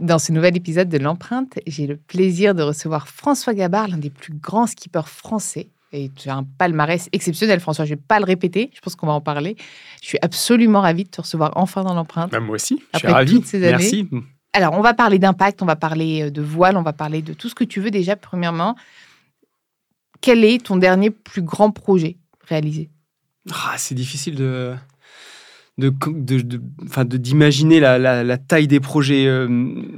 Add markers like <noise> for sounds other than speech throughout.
Dans ce nouvel épisode de l'empreinte, j'ai le plaisir de recevoir François Gabard, l'un des plus grands skippers français. Et tu as un palmarès exceptionnel, François. Je ne vais pas le répéter, je pense qu'on va en parler. Je suis absolument ravie de te recevoir enfin dans l'empreinte. Bah, moi aussi, je suis ravi. Merci. Alors, on va parler d'impact, on va parler euh, de voile, on va parler de tout ce que tu veux déjà. Premièrement, quel est ton dernier plus grand projet réalisé? Ah, C'est difficile de, de, de, d'imaginer la, la, taille des projets. Euh,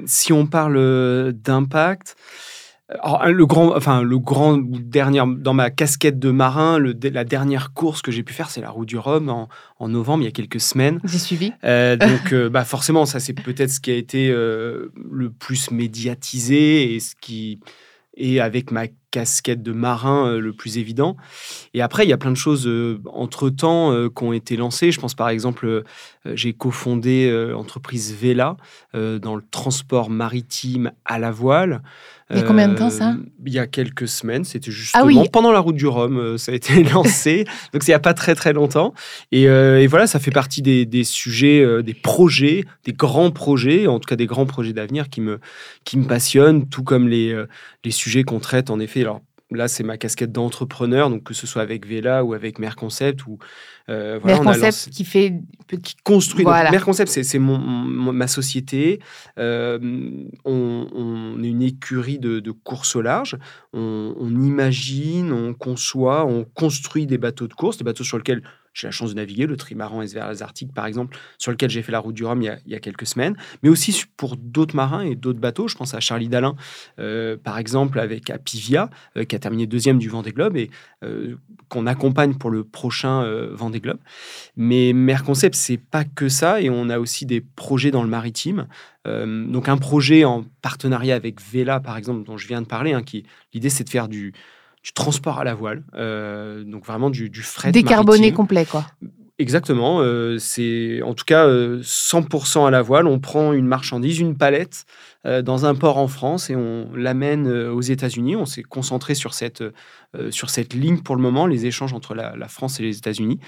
si on parle euh, d'impact, le grand, enfin le grand dernier dans ma casquette de marin, le, la dernière course que j'ai pu faire, c'est la Route du Rhum en, en, novembre, il y a quelques semaines. J'ai suivi. Euh, donc, bah forcément, ça c'est peut-être ce qui a été le plus médiatisé et ce qui et avec ma casquette de marin euh, le plus évident. Et après, il y a plein de choses euh, entre-temps euh, qui ont été lancées. Je pense par exemple, j'ai cofondé l'entreprise Vela dans le transport maritime à la voile. Il y a combien de temps ça Il y a quelques semaines, c'était ah justement pendant la route du Rhum, ça a été <laughs> lancé. Donc c'est il n'y a pas très très longtemps. Et, et, voilà, ça fait partie des, des sujets, des projets, des grands projets, en tout cas des grands projets d'avenir qui me, qui me passionnent, tout comme les, les sujets qu'on traite en effet alors là, c'est ma casquette d'entrepreneur, donc que ce soit avec Vela ou avec Merconcept ou euh, voilà, qui fait qui construit. Voilà. Merconcept, c'est mon, ma société. Euh, on, est une écurie de, course au large. On, on, imagine, on conçoit, on construit des bateaux de course, des bateaux sur lesquels j'ai la chance de naviguer, le trimaran SVR Arctique par exemple, sur lequel j'ai fait la route du Rhum il y, a, quelques semaines, mais aussi pour d'autres marins et d'autres bateaux. Je pense à Charlie Dalin, euh, par exemple, avec Apivia, euh, qui a terminé deuxième du Vendée Globe et euh, qu'on accompagne pour le prochain Vendée Globe. Mais Merconcept, c'est pas que ça, et on a aussi des projets dans le maritime. donc un projet en partenariat avec Vela, par exemple, dont je viens de parler, hein, qui l'idée c'est de faire du du transport à la voile, euh, donc vraiment du, du fret décarboné complet quoi. Exactement, euh, c'est en tout cas 100% euh, à la voile. On prend une marchandise, une palette dans un port en France et on l'amène aux États-Unis. On s'est concentré sur cette, sur cette ligne pour le moment, les échanges entre la, France et les États-Unis.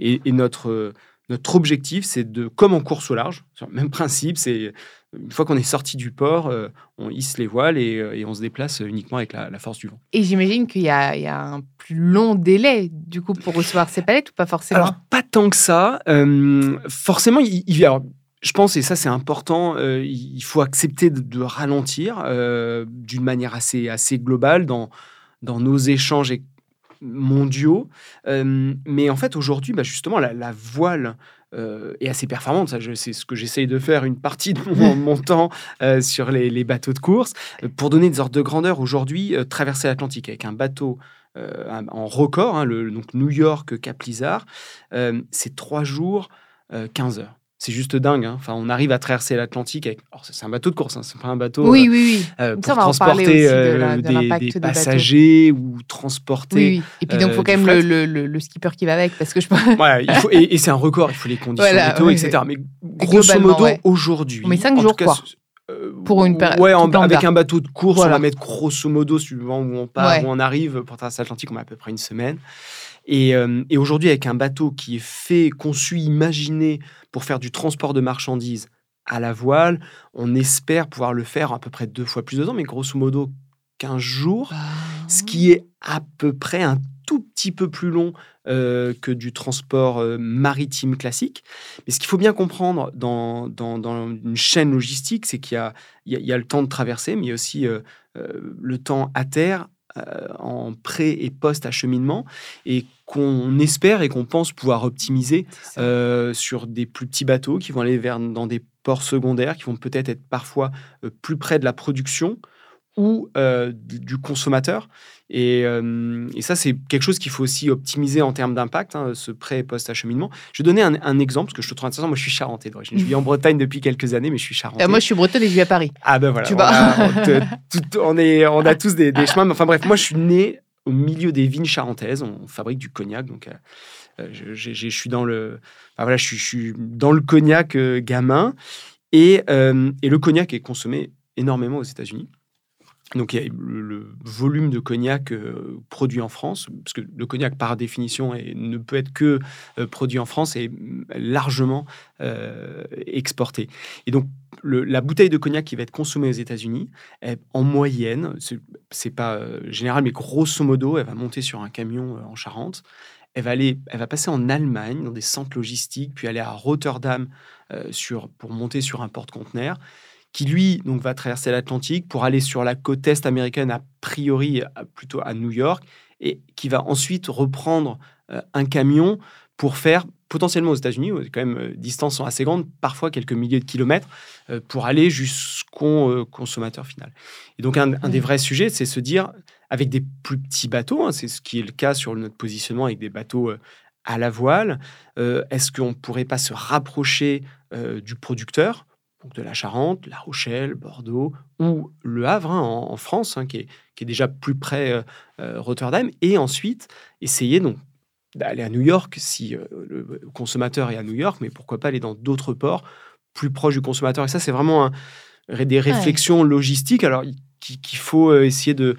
Et, et, notre, notre objectif, c'est de, comme en course au large, sur le même principe, c'est une fois qu'on est sorti du port, euh, on hisse les voiles euh, et, on se déplace uniquement avec la, force du vent. Et j'imagine qu'il y, y, a un plus long délai, du coup, pour recevoir ces palettes ou pas forcément? Alors, pas tant que ça. Euh, forcément, il, il alors, je pense, et ça c'est important, il faut accepter de, ralentir d'une manière assez, assez globale dans, dans nos échanges mondiaux. mais en fait, aujourd'hui, bah, justement, la voile euh, et assez performante. Ça, c'est ce que j'essaye de faire une partie de mon, <laughs> temps euh, sur les, bateaux de course. Euh, pour donner des ordres de grandeur, aujourd'hui, traverser l'Atlantique avec un bateau en record, hein, le, donc New York Cap Lizard, c'est trois jours, 15 heures. C'est juste dingue. Hein. Enfin, on arrive à traverser l'Atlantique avec. c'est un bateau de course, hein. c'est pas un bateau. Oui, oui, oui. Euh, pour transporter euh, des, passagers ou transporter. Oui, oui. Et puis donc, il faut quand même le, le, skipper qui va avec, parce que je. voilà, il faut, et, c'est un record. Il faut les <laughs> conditions météo, etc. Mais grosso modo, aujourd'hui. Mais cinq jours, quoi. Euh, pour une période. Ouais, avec un bateau de course, on va mettre grosso modo, suivant où on part, où on arrive, pour traverser l'Atlantique, on a à peu près une semaine. Et, et aujourd'hui, avec un bateau qui est fait, conçu, imaginé pour faire du transport de marchandises à la voile. On espère pouvoir le faire à peu près deux fois plus de temps, mais grosso modo 15 jours, ce qui est à peu près un tout petit peu plus long euh, que du transport euh, maritime classique. Mais ce qu'il faut bien comprendre dans, dans, une chaîne logistique, c'est qu'il y, y a, le temps de traverser, mais il y a aussi euh, le temps à terre en pré- et post-acheminement. Et qu'on espère et qu'on pense pouvoir optimiser euh, sur des plus petits bateaux qui vont aller vers, dans des ports secondaires, qui vont peut-être être parfois euh, plus près de la production ou euh, du consommateur. Et, ça, c'est quelque chose qu'il faut aussi optimiser en termes d'impact, hein, ce pré- et post-acheminement. Je vais donner un, exemple, parce que je te trouve intéressant. Moi, je suis charentais d'origine. Je vis en Bretagne depuis quelques années, mais je suis charentais. moi, je suis bretonne et je vis à Paris. Ah ben voilà. Tu on, <laughs> on, est, on a tous des, des chemins. Enfin bref, moi, je suis né au milieu des vignes charentaises. On fabrique du cognac, donc euh, euh, je, suis dans le, voilà, je, suis dans le cognac euh, gamin, et, et le cognac est consommé énormément aux États-Unis. Donc, il y a le, volume de cognac produit en France, parce que le cognac, par définition, ne peut être que produit en France et largement exporté. Et donc, la bouteille de cognac qui va être consommée aux États-Unis, en moyenne, c'est pas euh, général, mais grosso modo, elle va monter sur un camion euh, en Charente. Elle va, aller, elle va passer en Allemagne, dans des centres logistiques, puis aller à Rotterdam euh, pour monter sur un porte-conteneur, qui lui donc, va traverser l'Atlantique pour aller sur la côte est américaine, a priori plutôt à New York, et qui va ensuite reprendre un camion pour faire potentiellement aux États-Unis, où quand même euh, distances sont assez grandes, parfois quelques milliers de kilomètres, euh, pour aller jusqu'au euh, consommateur final. Et donc un, des vrais sujets, c'est se dire, avec des plus petits bateaux, hein, c'est ce qui est le cas sur notre positionnement avec des bateaux à la voile, est-ce qu'on ne pourrait pas se rapprocher du producteur donc de la Charente, La Rochelle, Bordeaux ou Le Havre hein, en, France, hein, qui, est, qui, est, déjà plus près Rotterdam, et ensuite essayer donc d'aller à New York si euh, le consommateur est à New York, mais pourquoi pas aller dans d'autres ports plus proches du consommateur. Et ça, c'est vraiment des réflexions logistiques alors qu'il faut euh, essayer de,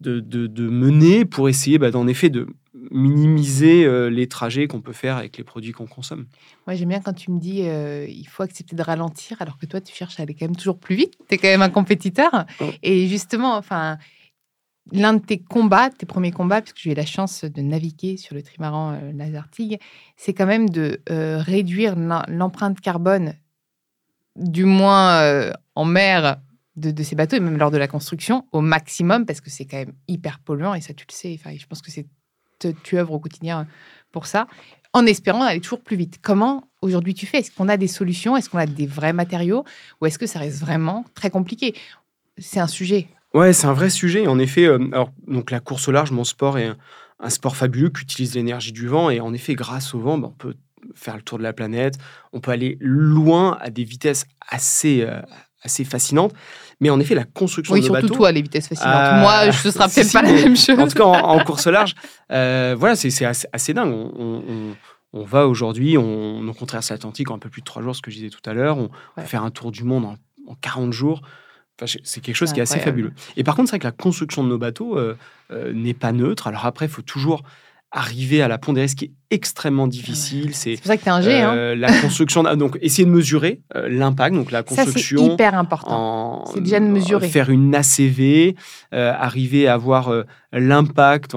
de, de, mener pour essayer bah, d'en effet de minimiser euh, les trajets qu'on peut faire avec les produits qu'on consomme. Moi, j'aime bien quand tu me dis il faut accepter de ralentir, alors que toi, tu cherches à aller quand même toujours plus vite. Tu es quand même un compétiteur. Et justement, enfin, l'un de tes combats, tes premiers combats, puisque j'ai eu la chance de naviguer sur le trimaran euh, Lazartigue, c'est quand même de euh, réduire l'empreinte carbone, du moins euh, en mer, de, ces bateaux, et même lors de la construction, au maximum, parce que c'est quand même hyper polluant, et ça tu le sais, je pense que c'est tu œuvres au quotidien pour ça, en espérant aller toujours plus vite. Comment aujourd'hui tu fais? Est-ce qu'on a des solutions? Est-ce qu'on a des vrais matériaux? Ou est-ce que ça reste vraiment très compliqué? C'est un sujet Ouais, c'est un vrai sujet. En effet, euh, alors, donc la course au large, mon sport est un, sport fabuleux qui utilise l'énergie du vent. Et en effet, grâce au vent, ben, on peut faire le tour de la planète. On peut aller loin à des vitesses assez, euh, assez fascinantes. Mais en effet, la construction oui, de surtout bateaux... toi, les vitesses fascinantes. Euh, Moi, ce sera <laughs> peut-être pas la même chose. En tout cas, en, <laughs> course large, voilà, c'est assez, dingue. On, va aujourd'hui, on, on traverse l'Atlantique en un peu plus de trois jours, ce que je disais tout à l'heure. On va faire un tour du monde en, en 40 jours c'est quelque chose qui est assez fabuleux. Et par contre, c'est vrai que la construction de nos bateaux euh, euh, n'est pas neutre. Alors après, il faut toujours arriver à la pondérer, ce qui est extrêmement difficile. C'est pour ça que tu es un G. Hein. Euh, la construction, donc essayer de mesurer l'impact, donc la construction. c'est hyper important. C'est déjà de mesurer. Faire une ACV, arriver à avoir l'impact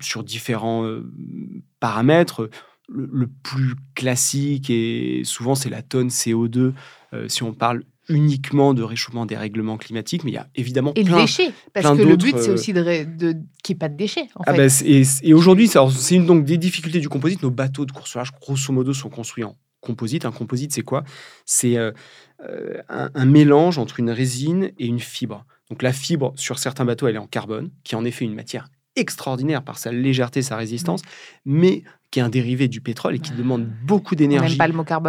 sur différents paramètres. Le, le, plus classique, et souvent c'est la tonne CO2, si on parle uniquement de réchauffement des règlements climatiques, mais il y a évidemment et plein, le déchet, parce que le but c'est euh, aussi de, de qu'il n'y ait pas de déchets. En ah fait. Bah, et, et aujourd'hui, c'est une donc des difficultés du composite. Nos bateaux de course grosso modo, sont construits en composite. Un composite, c'est quoi? C'est euh, euh, un, mélange entre une résine et une fibre. Donc la fibre, sur certains bateaux, elle est en carbone, qui est en effet une matière extraordinaire par sa légèreté, sa résistance, mais qui est un dérivé du pétrole et qui demande beaucoup d'énergie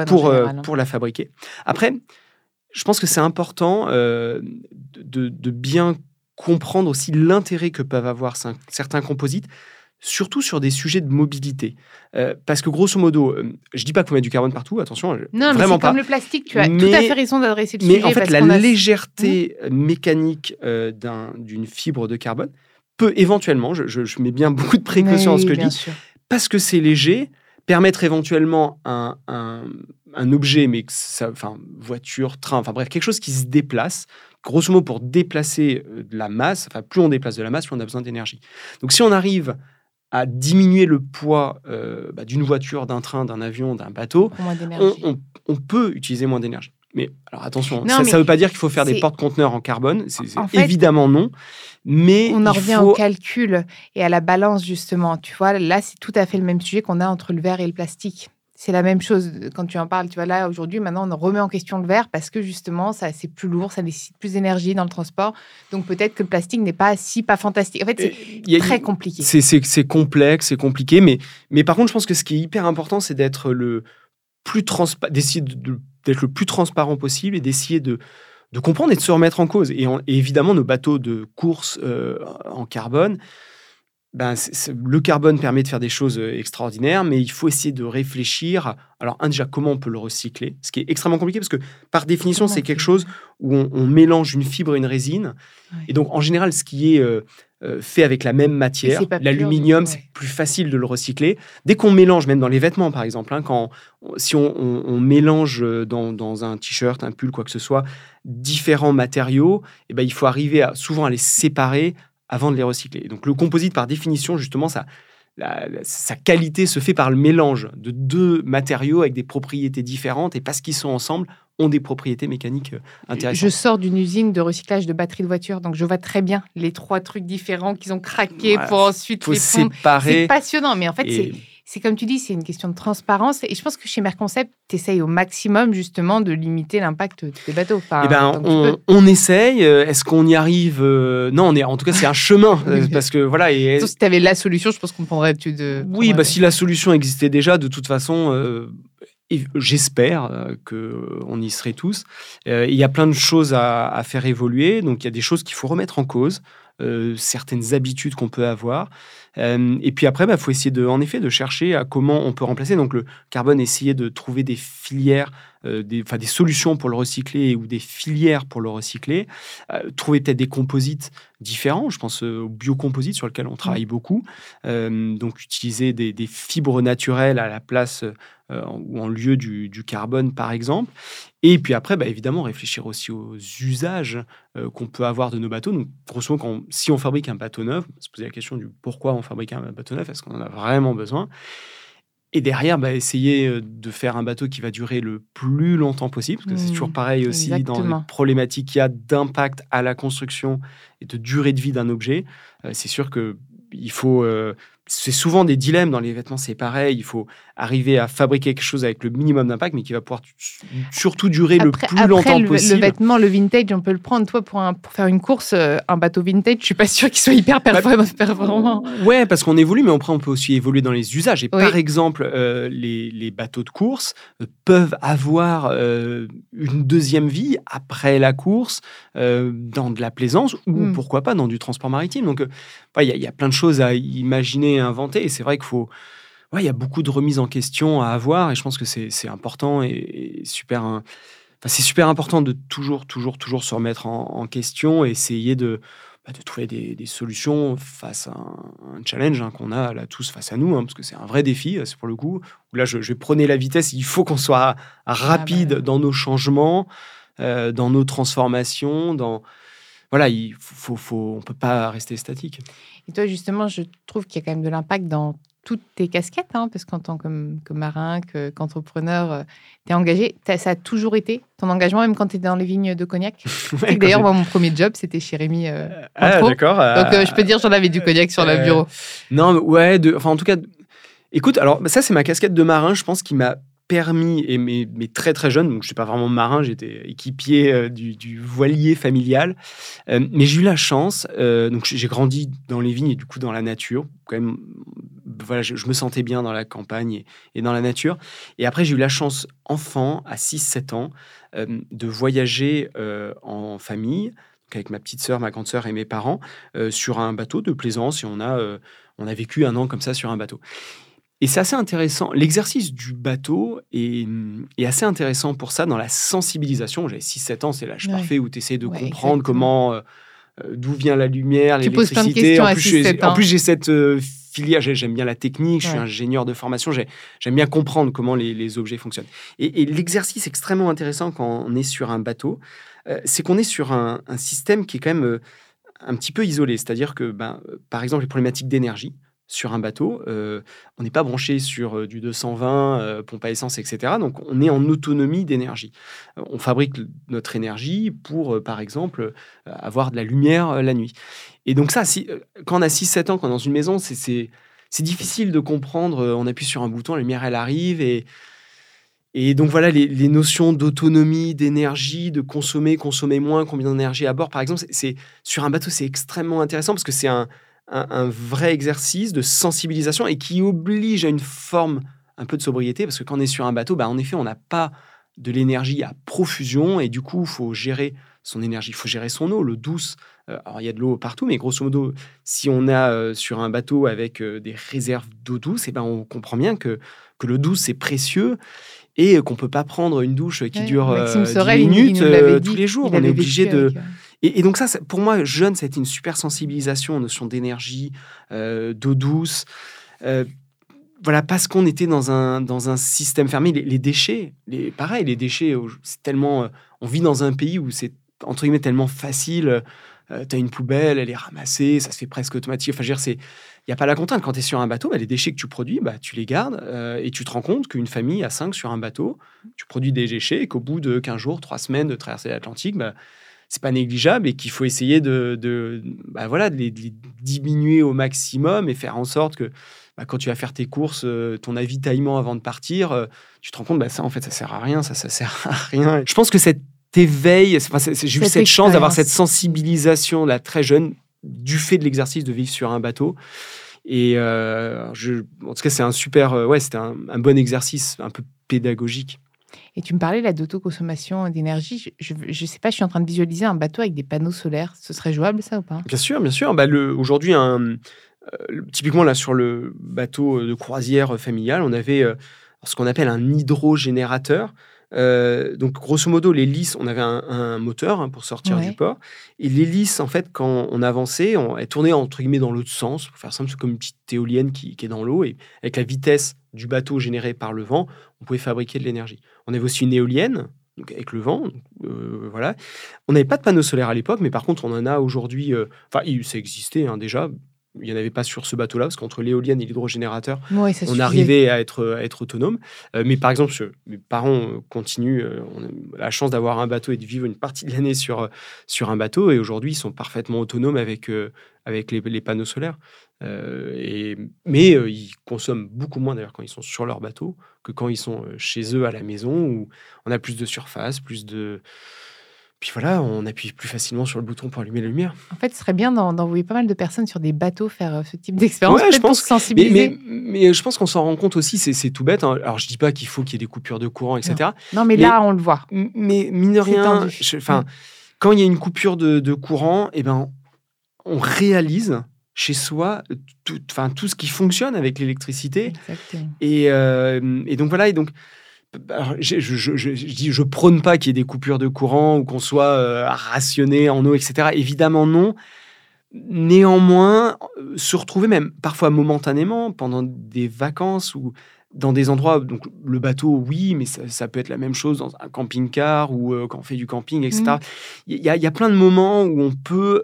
pour, hein. pour la fabriquer. Après, je pense que c'est important de, de, bien comprendre aussi l'intérêt que peuvent avoir certains composites surtout sur des sujets de mobilité. Euh, parce que grosso modo, euh, je dis pas faut mettre du carbone partout, attention, non, vraiment mais pas. comme le plastique, tu as tout à fait raison d'adresser le mais sujet. Mais en fait, la légèreté mmh. mécanique euh, d'une fibre de carbone peut éventuellement, je, mets bien <laughs> beaucoup de précautions dans ce que je dis, parce que c'est léger, permettre éventuellement un, un, un objet, mais ça, enfin, voiture, train, enfin bref, quelque chose qui se déplace, grosso modo pour déplacer de la masse, enfin plus on déplace de la masse, plus on a besoin d'énergie. Donc si on arrive à diminuer le poids euh, bah, d'une voiture, d'un train, d'un avion, d'un bateau, on, peut utiliser moins d'énergie. Mais alors attention, ça ne veut pas dire qu'il faut faire des porte-conteneurs en carbone, c'est évidemment non. Mais on en revient au calcul et à la balance justement. Tu vois, là c'est tout à fait le même sujet qu'on a entre le verre et le plastique c'est la même chose quand tu en parles. Tu vois, là, aujourd'hui, maintenant, on remet en question le verre parce que justement, ça, c'est plus lourd, ça nécessite plus d'énergie dans le transport. Donc, peut-être que le plastique n'est pas si pas fantastique. En fait, c'est très compliqué. C'est complexe, c'est compliqué. Mais, mais par contre, je pense que ce qui est hyper important, c'est d'être le plus d'essayer d'être le plus transparent possible et d'essayer de, de comprendre et de se remettre en cause. Et, évidemment, nos bateaux de course euh, en carbone, ben, le carbone permet de faire des choses euh, extraordinaires, mais il faut essayer de réfléchir. Alors, un, déjà, comment on peut le recycler? Ce qui est extrêmement compliqué parce que, par définition, c'est quelque chose où on, mélange une fibre et une résine. Et donc, en général, ce qui est euh, euh, fait avec la même matière, l'aluminium, c'est plus facile de le recycler. Dès qu'on mélange, même dans les vêtements, par exemple, hein, quand, si on, mélange dans, un t-shirt, un pull, quoi que ce soit, différents matériaux, eh ben, il faut arriver à, souvent à les séparer avant de les recycler. Donc le composite, par définition, justement, ça, sa qualité se fait par le mélange de deux matériaux avec des propriétés différentes et parce qu'ils sont ensemble, ont des propriétés mécaniques euh, intéressantes. Je sors d'une usine de recyclage de batteries de voitures, donc je vois très bien les trois trucs différents qu'ils ont craqués pour ensuite les séparer. C'est passionnant, mais en fait, c'est c'est comme tu dis, c'est une question de transparence. Et je pense que chez Merconcept, tu essayes au maximum justement de limiter l'impact des bateaux. eh ben, on, essaye. Euh, est-ce qu'on y arrive euh, Non, on est, en tout cas, c'est un chemin. <laughs> Euh, parce que voilà. Et... si tu avais la solution, je pense qu'on prendrait. Tu de, oui, bah, si la solution existait déjà, de toute façon. J'espère qu'on y serait tous. Il y a plein de choses à, à faire évoluer, donc il y a des choses qu'il faut remettre en cause. Euh, certaines habitudes qu'on peut avoir. Euh, et puis après, il bah, faut essayer de, en effet de chercher à comment on peut remplacer. Donc le carbone, essayer de trouver des filières, des, des solutions pour le recycler ou des filières pour le recycler. trouver peut-être des composites différents. Je pense aux biocomposites sur lesquels on travaille beaucoup. donc utiliser des, des, fibres naturelles à la place ou en lieu du, du, carbone, par exemple. Et puis après, bah, évidemment, réfléchir aussi aux usages euh, qu'on peut avoir de nos bateaux. Donc, grosso modo, quand, si on fabrique un bateau neuf, on se poser la question du pourquoi on fabrique un bateau neuf, est-ce qu'on en a vraiment besoin? Et derrière, bah, essayer euh, de faire un bateau qui va durer le plus longtemps possible, parce que c'est toujours mmh, pareil aussi dans les problématiques qu'il y a d'impact à la construction et de durée de vie d'un objet. Euh, c'est sûr qu'il faut c'est souvent des dilemmes dans les vêtements, c'est pareil. Il faut arriver à fabriquer quelque chose avec le minimum d'impact, mais qui va pouvoir surtout durer le plus longtemps le, possible. Le vêtement, le vintage, on peut le prendre. Toi, pour, pour faire une course, euh, un bateau vintage, je suis pas sûr qu'il soit hyper bah, performant. ouais, parce qu'on évolue, mais après, on peut aussi évoluer dans les usages. Et par exemple, euh, les, les, bateaux de course euh, peuvent avoir une deuxième vie après la course dans de la plaisance ou hmm. pourquoi pas dans du transport maritime. Donc, il y, y, a plein de choses à imaginer inventé. Et c'est vrai qu'il faut. Ouais, il y a beaucoup de remises en question à avoir et je pense que c'est important et, super. Enfin, c'est super important de toujours, toujours, toujours se remettre en, question et essayer de, bah, de trouver des, solutions face à un, challenge hein, qu'on a là tous face à nous, hein, parce que c'est un vrai défi, c'est pour le coup. Où là, je, je vais la vitesse. Il faut qu'on soit rapide ah bah dans nos changements, euh, dans nos transformations, dans voilà, il faut, faut, on peut pas rester statique. Et toi, justement, je trouve qu'il y a quand même de l'impact dans toutes tes casquettes, hein, parce qu'en tant que, marin, qu'entrepreneur, euh, tu es engagé. ça a toujours été ton engagement, même quand tu étais dans les vignes de cognac. <laughs> D'ailleurs, moi, mon premier job, c'était chez Rémi. Euh, ah, d'accord. Donc, euh, je peux dire, j'en avais du cognac sur le bureau. Non, ouais, de, enfin, en tout cas, écoute, alors, ça, c'est ma casquette de marin, je pense, qui m'a permis, et mais, très très jeune, donc je ne suis pas vraiment marin, j'étais équipier euh, du, voilier familial, euh, mais j'ai eu la chance, euh, donc j'ai grandi dans les vignes et du coup dans la nature, quand même voilà, je, me sentais bien dans la campagne et, dans la nature. Et après, j'ai eu la chance, enfant, à 6-7 ans, de voyager en famille avec ma petite sœur, ma grande sœur et mes parents sur un bateau de plaisance et on a, on a vécu un an comme ça sur un bateau. Et c'est assez intéressant. L'exercice du bateau est, assez intéressant pour ça dans la sensibilisation. J'avais 6-7 ans, c'est l'âge parfait où tu essaies de comprendre comment, euh, euh, d'où vient la lumière, l'électricité. En, en, plus, j'ai cette euh, filière, j'aime bien la technique, je suis ingénieur de formation, j'aime bien comprendre comment les, objets fonctionnent. Et, l'exercice extrêmement intéressant quand on est sur un bateau, c'est qu'on est sur un, un, système qui est quand même un petit peu isolé. C'est-à-dire que, ben, par exemple, les problématiques d'énergie, sur un bateau. Euh, on n'est pas branché sur euh, du 220, euh, pompe à essence, etc. Donc on est en autonomie d'énergie. on fabrique notre énergie pour, par exemple, avoir de la lumière la nuit. Et donc ça, si, quand on a 6-7 ans, quand on est dans une maison, c'est difficile de comprendre. On appuie sur un bouton, la lumière, elle arrive. Et, donc voilà, les, les notions d'autonomie, d'énergie, de consommer, consommer moins, combien d'énergie à bord, par exemple, c'est sur un bateau, c'est extrêmement intéressant parce que c'est un un, vrai exercice de sensibilisation et qui oblige à une forme un peu de sobriété, parce que quand on est sur un bateau, bah, en effet, on n'a pas de l'énergie à profusion, et du coup, il faut gérer son énergie, il faut gérer son eau, l'eau douce. Euh, alors, il y a de l'eau partout, mais grosso modo, si on a euh, sur un bateau avec euh, des réserves d'eau douce, et eh ben, on comprend bien que, que l'eau douce, c'est précieux et qu'on ne peut pas prendre une douche qui dure 10 minutes tous les jours. On est obligé de... Et, donc ça, pour moi, jeune, ça a été une super sensibilisation aux notions d'énergie, euh, d'eau douce. Euh, voilà, parce qu'on était dans un, dans un système fermé. Les, déchets, les, pareil, les déchets, c'est tellement... Euh, on vit dans un pays où c'est, entre guillemets, tellement facile. tu as une poubelle, elle est ramassée, ça se fait presque automatique. Enfin, il n'y a pas la contrainte. Quand tu es sur un bateau, bah, les déchets que tu produis, bah, tu les gardes et tu te rends compte qu'une famille à 5 sur un bateau, tu produis des déchets et qu'au bout de 15 jours, 3 semaines de traversée l'Atlantique, bah, c'est pas négligeable et qu'il faut essayer de, de, bah voilà, de les, diminuer au maximum et faire en sorte que bah, quand tu vas faire tes courses, euh, ton avitaillement avant de partir, euh, tu te rends compte, bah, ça en fait, ça sert à rien, ça, ça sert à rien. Je pense que cet éveil, j'ai eu cette chance d'avoir cette sensibilisation là très jeune du fait de l'exercice de vivre sur un bateau. Et euh, je, en tout cas, c'est un super, ouais, c'était un, un bon exercice, un peu pédagogique. Et tu me parlais là d'autoconsommation d'énergie. Je ne sais pas, je suis en train de visualiser un bateau avec des panneaux solaires. Ce serait jouable ça ou pas? Bien sûr, bien sûr. Bah, Aujourd'hui, euh, typiquement là sur le bateau de croisière familial, on avait euh, ce qu'on appelle un hydrogénérateur. Euh, donc, grosso modo, l'hélice, on avait un, moteur hein, pour sortir du port. Et l'hélice, en fait, quand on avançait, on, elle tournait entre guillemets dans l'autre sens. Pour faire simple, c'est comme une petite éolienne qui, qui est dans l'eau. Et avec la vitesse du bateau généré par le vent, on pouvait fabriquer de l'énergie. On avait aussi une éolienne, avec le vent. Euh, voilà. On n'avait pas de panneaux solaires à l'époque, mais par contre, on en a aujourd'hui. Euh, enfin, ça existait hein, déjà. Il n'y en avait pas sur ce bateau-là, parce qu'entre l'éolienne et l'hydrogénérateur, on arrivait à être, à être autonome. Euh, mais par exemple, mes parents continuent, on a la chance d'avoir un bateau et de vivre une partie de l'année sur, sur un bateau. Et aujourd'hui, ils sont parfaitement autonomes avec, avec les, les panneaux solaires. Euh, et, mais euh, ils consomment beaucoup moins d'ailleurs quand ils sont sur leur bateau que quand ils sont euh, chez eux à la maison où on a plus de surface, plus de. Puis voilà, on appuie plus facilement sur le bouton pour allumer la lumière. En fait, ce serait bien d'envoyer pas mal de personnes sur des bateaux faire ce type d'expérience. je pense. sensibiliser. Mais, je pense qu'on s'en rend compte aussi, c'est tout bête. Hein. Alors, je dis pas qu'il faut qu'il y ait des coupures de courant, etc. Non, mais, là, on le voit. Mais mine de rien, enfin, quand il y a une coupure de, de courant, eh ben, on réalise chez soi tout, enfin, tout ce qui fonctionne avec l'électricité. Et, euh, et, donc voilà, et donc je, je, je, je, dis, je prône pas qu'il y ait des coupures de courant ou qu'on soit euh, rationné en eau, etc. Évidemment non. Néanmoins, euh, se retrouver même parfois momentanément pendant des vacances ou dans des endroits, donc le bateau, oui, mais ça, peut être la même chose dans un camping-car ou quand on fait du camping, etc. Mmh. Il y, a plein de moments où on peut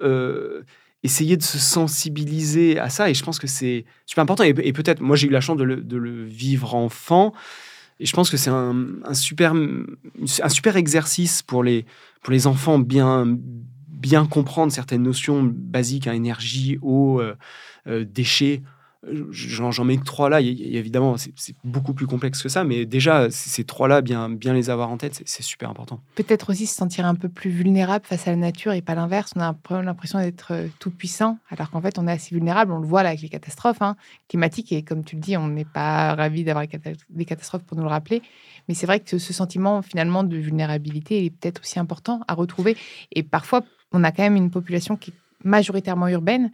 essayer de se sensibiliser à ça. Et je pense que c'est super important. Et, peut-être, moi, j'ai eu la chance de le, vivre enfant. Et je pense que c'est un, super, exercice pour les, enfants bien, bien comprendre certaines notions basiques, à hein, énergie, eau, euh, euh, déchets. J'en mets que trois là. évidemment, c'est beaucoup plus complexe que ça, mais déjà, ces trois-là, bien, bien les avoir en tête, c'est super important. Peut-être aussi se sentir un peu plus vulnérable face à la nature et pas l'inverse. On a l'impression d'être euh, tout puissant, alors qu'en fait, on est assez vulnérable. On le voit là avec les catastrophes hein, climatiques. Et comme tu le dis, on n'est pas ravi d'avoir des catastrophes pour nous le rappeler. Mais c'est vrai que ce sentiment finalement de vulnérabilité est peut-être aussi important à retrouver. Et parfois, on a quand même une population qui est majoritairement urbaine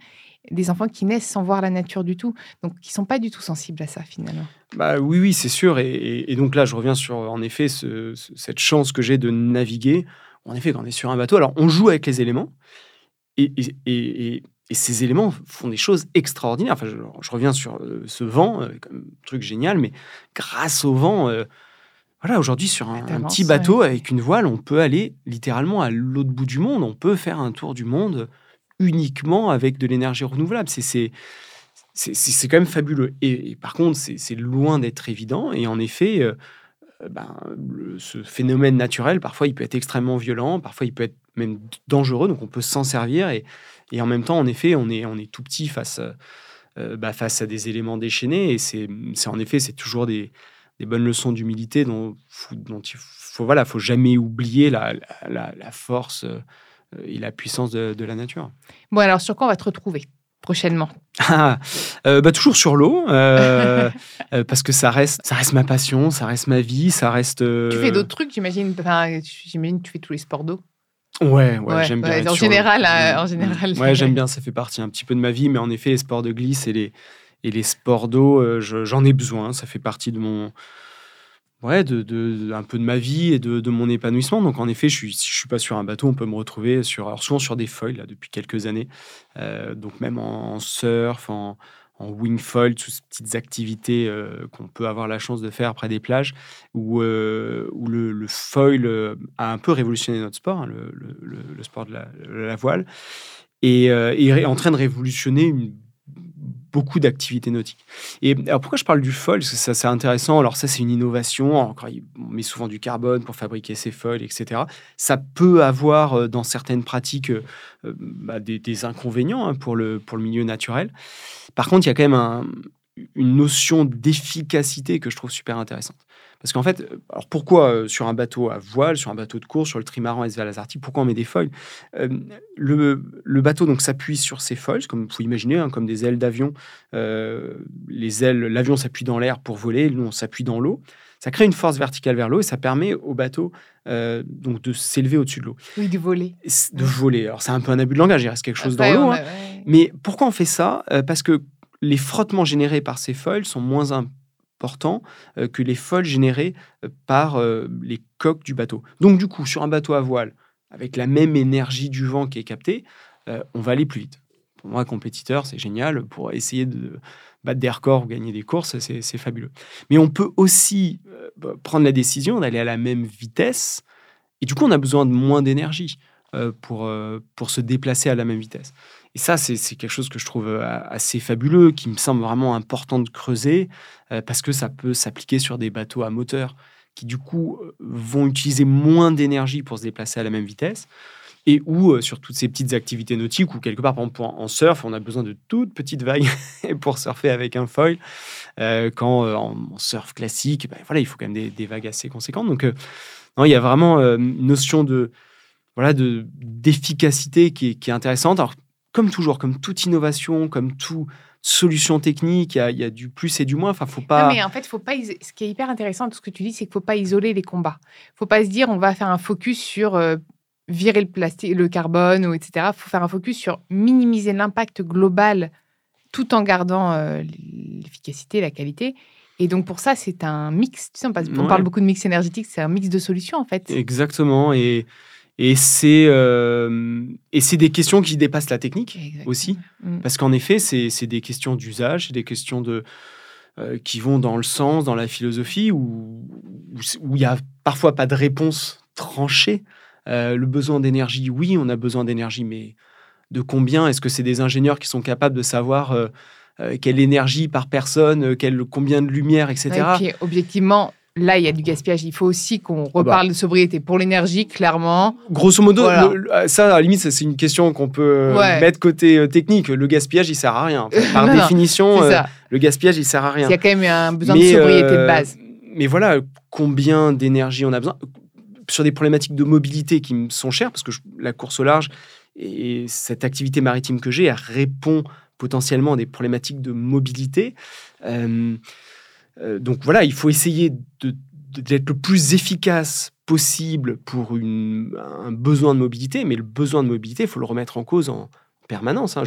des enfants qui naissent sans voir la nature du tout, donc qui sont pas du tout sensibles à ça finalement. Bah oui, oui, c'est sûr. Et, donc là, je reviens sur en effet cette chance que j'ai de naviguer. En effet, quand on est sur un bateau, alors on joue avec les éléments et, et ces éléments font des choses extraordinaires. Enfin, je, reviens sur euh, ce vent, euh, comme truc génial, mais grâce au vent. Euh, voilà, aujourd'hui, sur un, petit bateau avec une voile, on peut aller littéralement à l'autre bout du monde. On peut faire un tour du monde uniquement avec de l'énergie renouvelable. C'est c'est quand même fabuleux. Et, par contre, c'est loin d'être évident. Et en effet, euh, ben, ce phénomène naturel, parfois, il peut être extrêmement violent, parfois, il peut être même dangereux. Donc, on peut s'en servir. Et, et, en même temps, en effet, on est, on est tout petit face, euh, bah, face à des éléments déchaînés. Et c'est en effet, c'est toujours des, des, bonnes leçons d'humilité dont, dont il faut, voilà, faut jamais oublier la, la, force. Euh, et la puissance de, la nature. Bon, alors sur quoi on va te retrouver prochainement? Ah, euh, bah, Toujours sur l'eau, euh, <laughs> euh, parce que ça reste, ça reste ma passion, ça reste ma vie, ça reste... Tu fais d'autres trucs, j'imagine J'imagine que tu fais tous les sports d'eau Ouais, ouais, j'aime bien. en, général, en général, Ouais, j'aime bien, ça fait partie un petit peu de ma vie, mais en effet, les sports de glisse et les, et les sports d'eau, j'en ai besoin, ça fait partie de mon ouais, de, un peu de ma vie et de, mon épanouissement. Donc en effet, je suis, si je suis pas sur un bateau, on peut me retrouver sur, alors souvent sur des feuilles là depuis quelques années. Euh, donc même en, surf, en, en wing foil, toutes ces petites activités euh, qu'on peut avoir la chance de faire près des plages, où, euh, le, foil a un peu révolutionné notre sport, hein, le, sport de la, voile, et, et, est en train de révolutionner une beaucoup d'activités nautiques. Et alors pourquoi je parle du foil? Ça, c'est intéressant. Alors ça, c'est une innovation. Encore, on met souvent du carbone pour fabriquer ces foils, etc. Ça peut avoir euh, dans certaines pratiques euh, euh, bah, des, inconvénients hein, pour, le, pour le milieu naturel. Par contre, il y a quand même une notion d'efficacité que je trouve super intéressante. Parce qu'en fait, euh, alors pourquoi euh, sur un bateau à voile, sur un bateau de course, sur le trimaran SV Lazarti, pourquoi on met des foils? Euh, le, bateau donc s'appuie sur ces foils, comme vous imaginez, hein, comme des ailes d'avion. les ailes, l'avion s'appuie dans l'air pour voler, nous on s'appuie dans l'eau. Ça crée une force verticale vers l'eau et ça permet au bateau donc de s'élever au-dessus de l'eau. Oui, de voler. De voler. Alors c'est un peu un abus de langage, il reste quelque chose dans l'eau. Hein. Mais pourquoi on fait ça? Parce que les frottements générés par ces foils sont moins importants euh, que les foils générées euh, par euh, les coques du bateau. Donc du coup, sur un bateau à voile, avec la même énergie du vent qui est captée, on va aller plus vite. Pour moi, compétiteur, c'est génial. Pour essayer de battre des records ou gagner des courses, c'est fabuleux. Mais on peut aussi bah, prendre la décision d'aller à la même vitesse. Et du coup, on a besoin de moins d'énergie pour, pour se déplacer à la même vitesse. Et ça, c'est quelque chose que je trouve euh, assez fabuleux, qui me semble vraiment important de creuser, euh, parce que ça peut s'appliquer sur des bateaux à moteur qui, du coup, euh, vont utiliser moins d'énergie pour se déplacer à la même vitesse, et ou sur toutes ces petites activités nautiques, où quelque part, par exemple, en surf, on a besoin de toutes petites vagues <laughs> pour surfer avec un foil, quand en, surf classique, ben, voilà, il faut quand même des, vagues assez conséquentes. Donc, non, il y a vraiment une notion de voilà d'efficacité qui, qui est intéressante. Alors, comme toujours, comme toute innovation, comme toute solution technique, il y, a du plus et du moins. Enfin, faut pas. Non, mais en fait, faut pas. Ce qui est hyper intéressant de ce que tu dis, c'est qu'il faut pas isoler les combats. Faut pas se dire on va faire un focus sur euh, virer le plastique, le carbone etc. Faut faire un focus sur minimiser l'impact global tout en gardant euh, l'efficacité, la qualité. Et donc pour ça, c'est un mix. Tu sais, on, parle beaucoup de mix énergétique, c'est un mix de solutions en fait. Exactement. Et et c'est euh, et c'est des questions qui dépassent la technique aussi, mm. parce qu'en effet, c'est des questions d'usage, c'est des questions de euh, qui vont dans le sens, dans la philosophie, où où il y a parfois pas de réponse tranchée. Euh, le besoin d'énergie, oui, on a besoin d'énergie, mais de combien? Est-ce que c'est des ingénieurs qui sont capables de savoir quelle énergie par personne, quelle, combien de lumière, etc. et puis, objectivement, là, il y a du gaspillage. Il faut aussi qu'on ah bah. reparle de sobriété. Pour l'énergie, clairement. Grosso modo, ça, à la limite, c'est une question qu'on peut euh, mettre côté euh, technique. Le gaspillage, il sert à rien. par <laughs> définition, euh, le gaspillage, il sert à rien. Il y a quand même un besoin de sobriété de base. Mais voilà, combien d'énergie on a besoin? Sur des problématiques de mobilité qui me sont chères, parce que la course au large et cette activité maritime que j'ai, elle répond potentiellement à des problématiques de mobilité. Euh, donc voilà, il faut essayer d'être le plus efficace possible pour un besoin de mobilité, mais le besoin de mobilité, il faut le remettre en cause en permanence. Hein.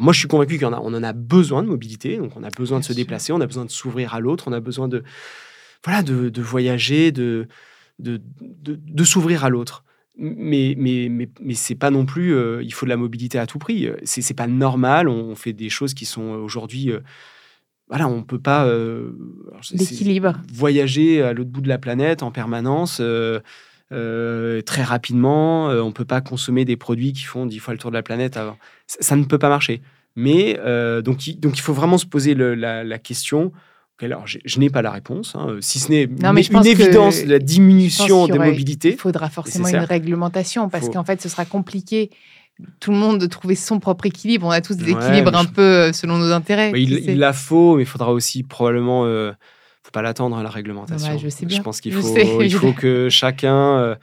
moi, je suis convaincu qu'on en a besoin de mobilité, donc on a besoin de se déplacer, on a besoin de s'ouvrir à l'autre, on a besoin de, voilà, de, voyager, de, de, s'ouvrir à l'autre. Mais, mais, mais, mais c'est pas non plus, euh, il faut de la mobilité à tout prix. C'est pas normal, on fait des choses qui sont aujourd'hui... Euh, voilà, on peut pas euh, voyager à l'autre bout de la planète en permanence. Euh, euh, très rapidement, on peut pas consommer des produits qui font dix fois le tour de la planète. avant. Ça, ne peut pas marcher. Mais donc, il, donc, il faut vraiment se poser la, question. Alors, je, n'ai pas la réponse, hein, si ce n'est une, évidence de la diminution des mobilités. Il faudra forcément une réglementation parce qu'en fait, ce sera compliqué tout le monde de trouver son propre équilibre. On a tous des équilibres un peu euh, selon nos intérêts. il, la faut, mais il faudra aussi probablement. Euh, faut pas l'attendre à la réglementation. je, sais bien. je pense qu'il faut, il faut <laughs> que chacun. Euh,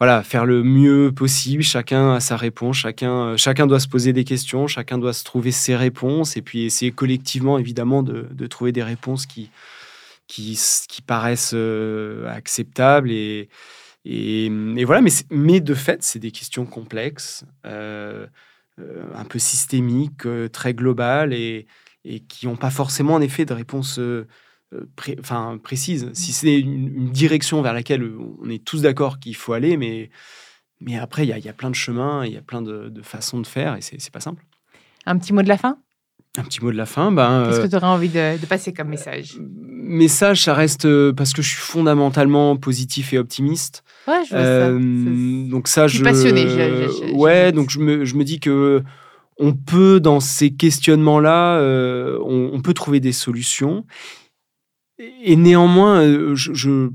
voilà, faire le mieux possible. Chacun a sa réponse. Chacun, euh, chacun doit se poser des questions. Chacun doit se trouver ses réponses. Et puis essayer collectivement, évidemment, de, de trouver des réponses qui, qui, qui paraissent acceptables et, et, voilà, mais, mais, de fait, c'est des questions complexes, euh, euh, un peu systémiques, euh, très globales et, et qui n'ont pas forcément en effet de réponse précise. Si c'est une, direction vers laquelle on est tous d'accord qu'il faut aller, mais, mais après, il y, y, a plein de chemins, il y a plein de, de façons de faire et c'est pas simple. Un petit mot de la fin? Un petit mot de la fin. Ben, Qu'est-ce que tu aurais envie de, passer comme message? Message, ça reste parce que je suis fondamentalement positif et optimiste. Ouais, je vois ça. Euh, donc ça, je suis passionné. ouais, donc je me, je me, dis que on peut dans ces questionnements-là, euh, on, peut trouver des solutions. Et néanmoins, euh, je,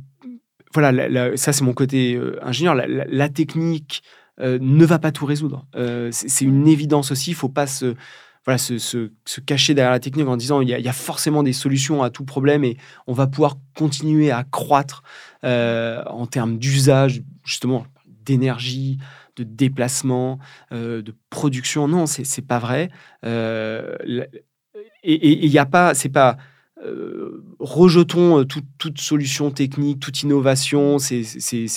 voilà, ça c'est mon côté ingénieur. La, technique ne va pas tout résoudre. c'est une évidence aussi. Il faut pas se voilà, se, cacher derrière la technique en disant il y, a, forcément des solutions à tout problème et on va pouvoir continuer à croître euh, en termes d'usage, justement, d'énergie, de déplacement, euh, de production. Non, c'est pas vrai. Euh, et il n'y a pas, c'est pas. rejetons toute solution technique, toute innovation, c'est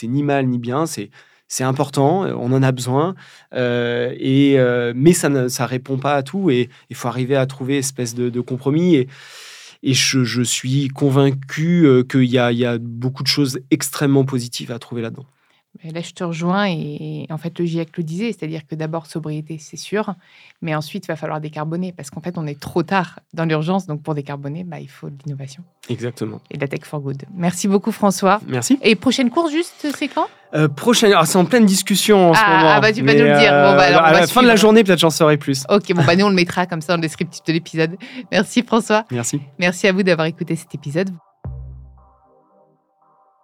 ni mal ni bien, c'est c'est important, on en a besoin, euh, et, euh, mais ça ne ça répond pas à tout et il faut arriver à trouver espèce de, compromis. Et, je, suis convaincu euh, qu'il y, y a, beaucoup de choses extrêmement positives à trouver là-dedans. Là, je te rejoins et, en fait, le GIEC le disait, c'est-à-dire que d'abord, sobriété, c'est sûr, mais ensuite, il va falloir décarboner parce qu'en fait, on est trop tard dans l'urgence. Donc, pour décarboner, bah, il faut de l'innovation. Exactement. Et de la tech for good. Merci beaucoup, François. Merci. Et prochaine course, juste, c'est quand? Euh, Prochaine, c'est en pleine discussion en ah, ce moment. Ah, bah, tu vas nous le dire. Bon, bah, alors, à la fin de la journée, peut-être j'en saurai plus. Ok, bon, bah, nous, on le mettra comme ça dans le descriptif de l'épisode. Merci, François. Merci. Merci à vous d'avoir écouté cet épisode.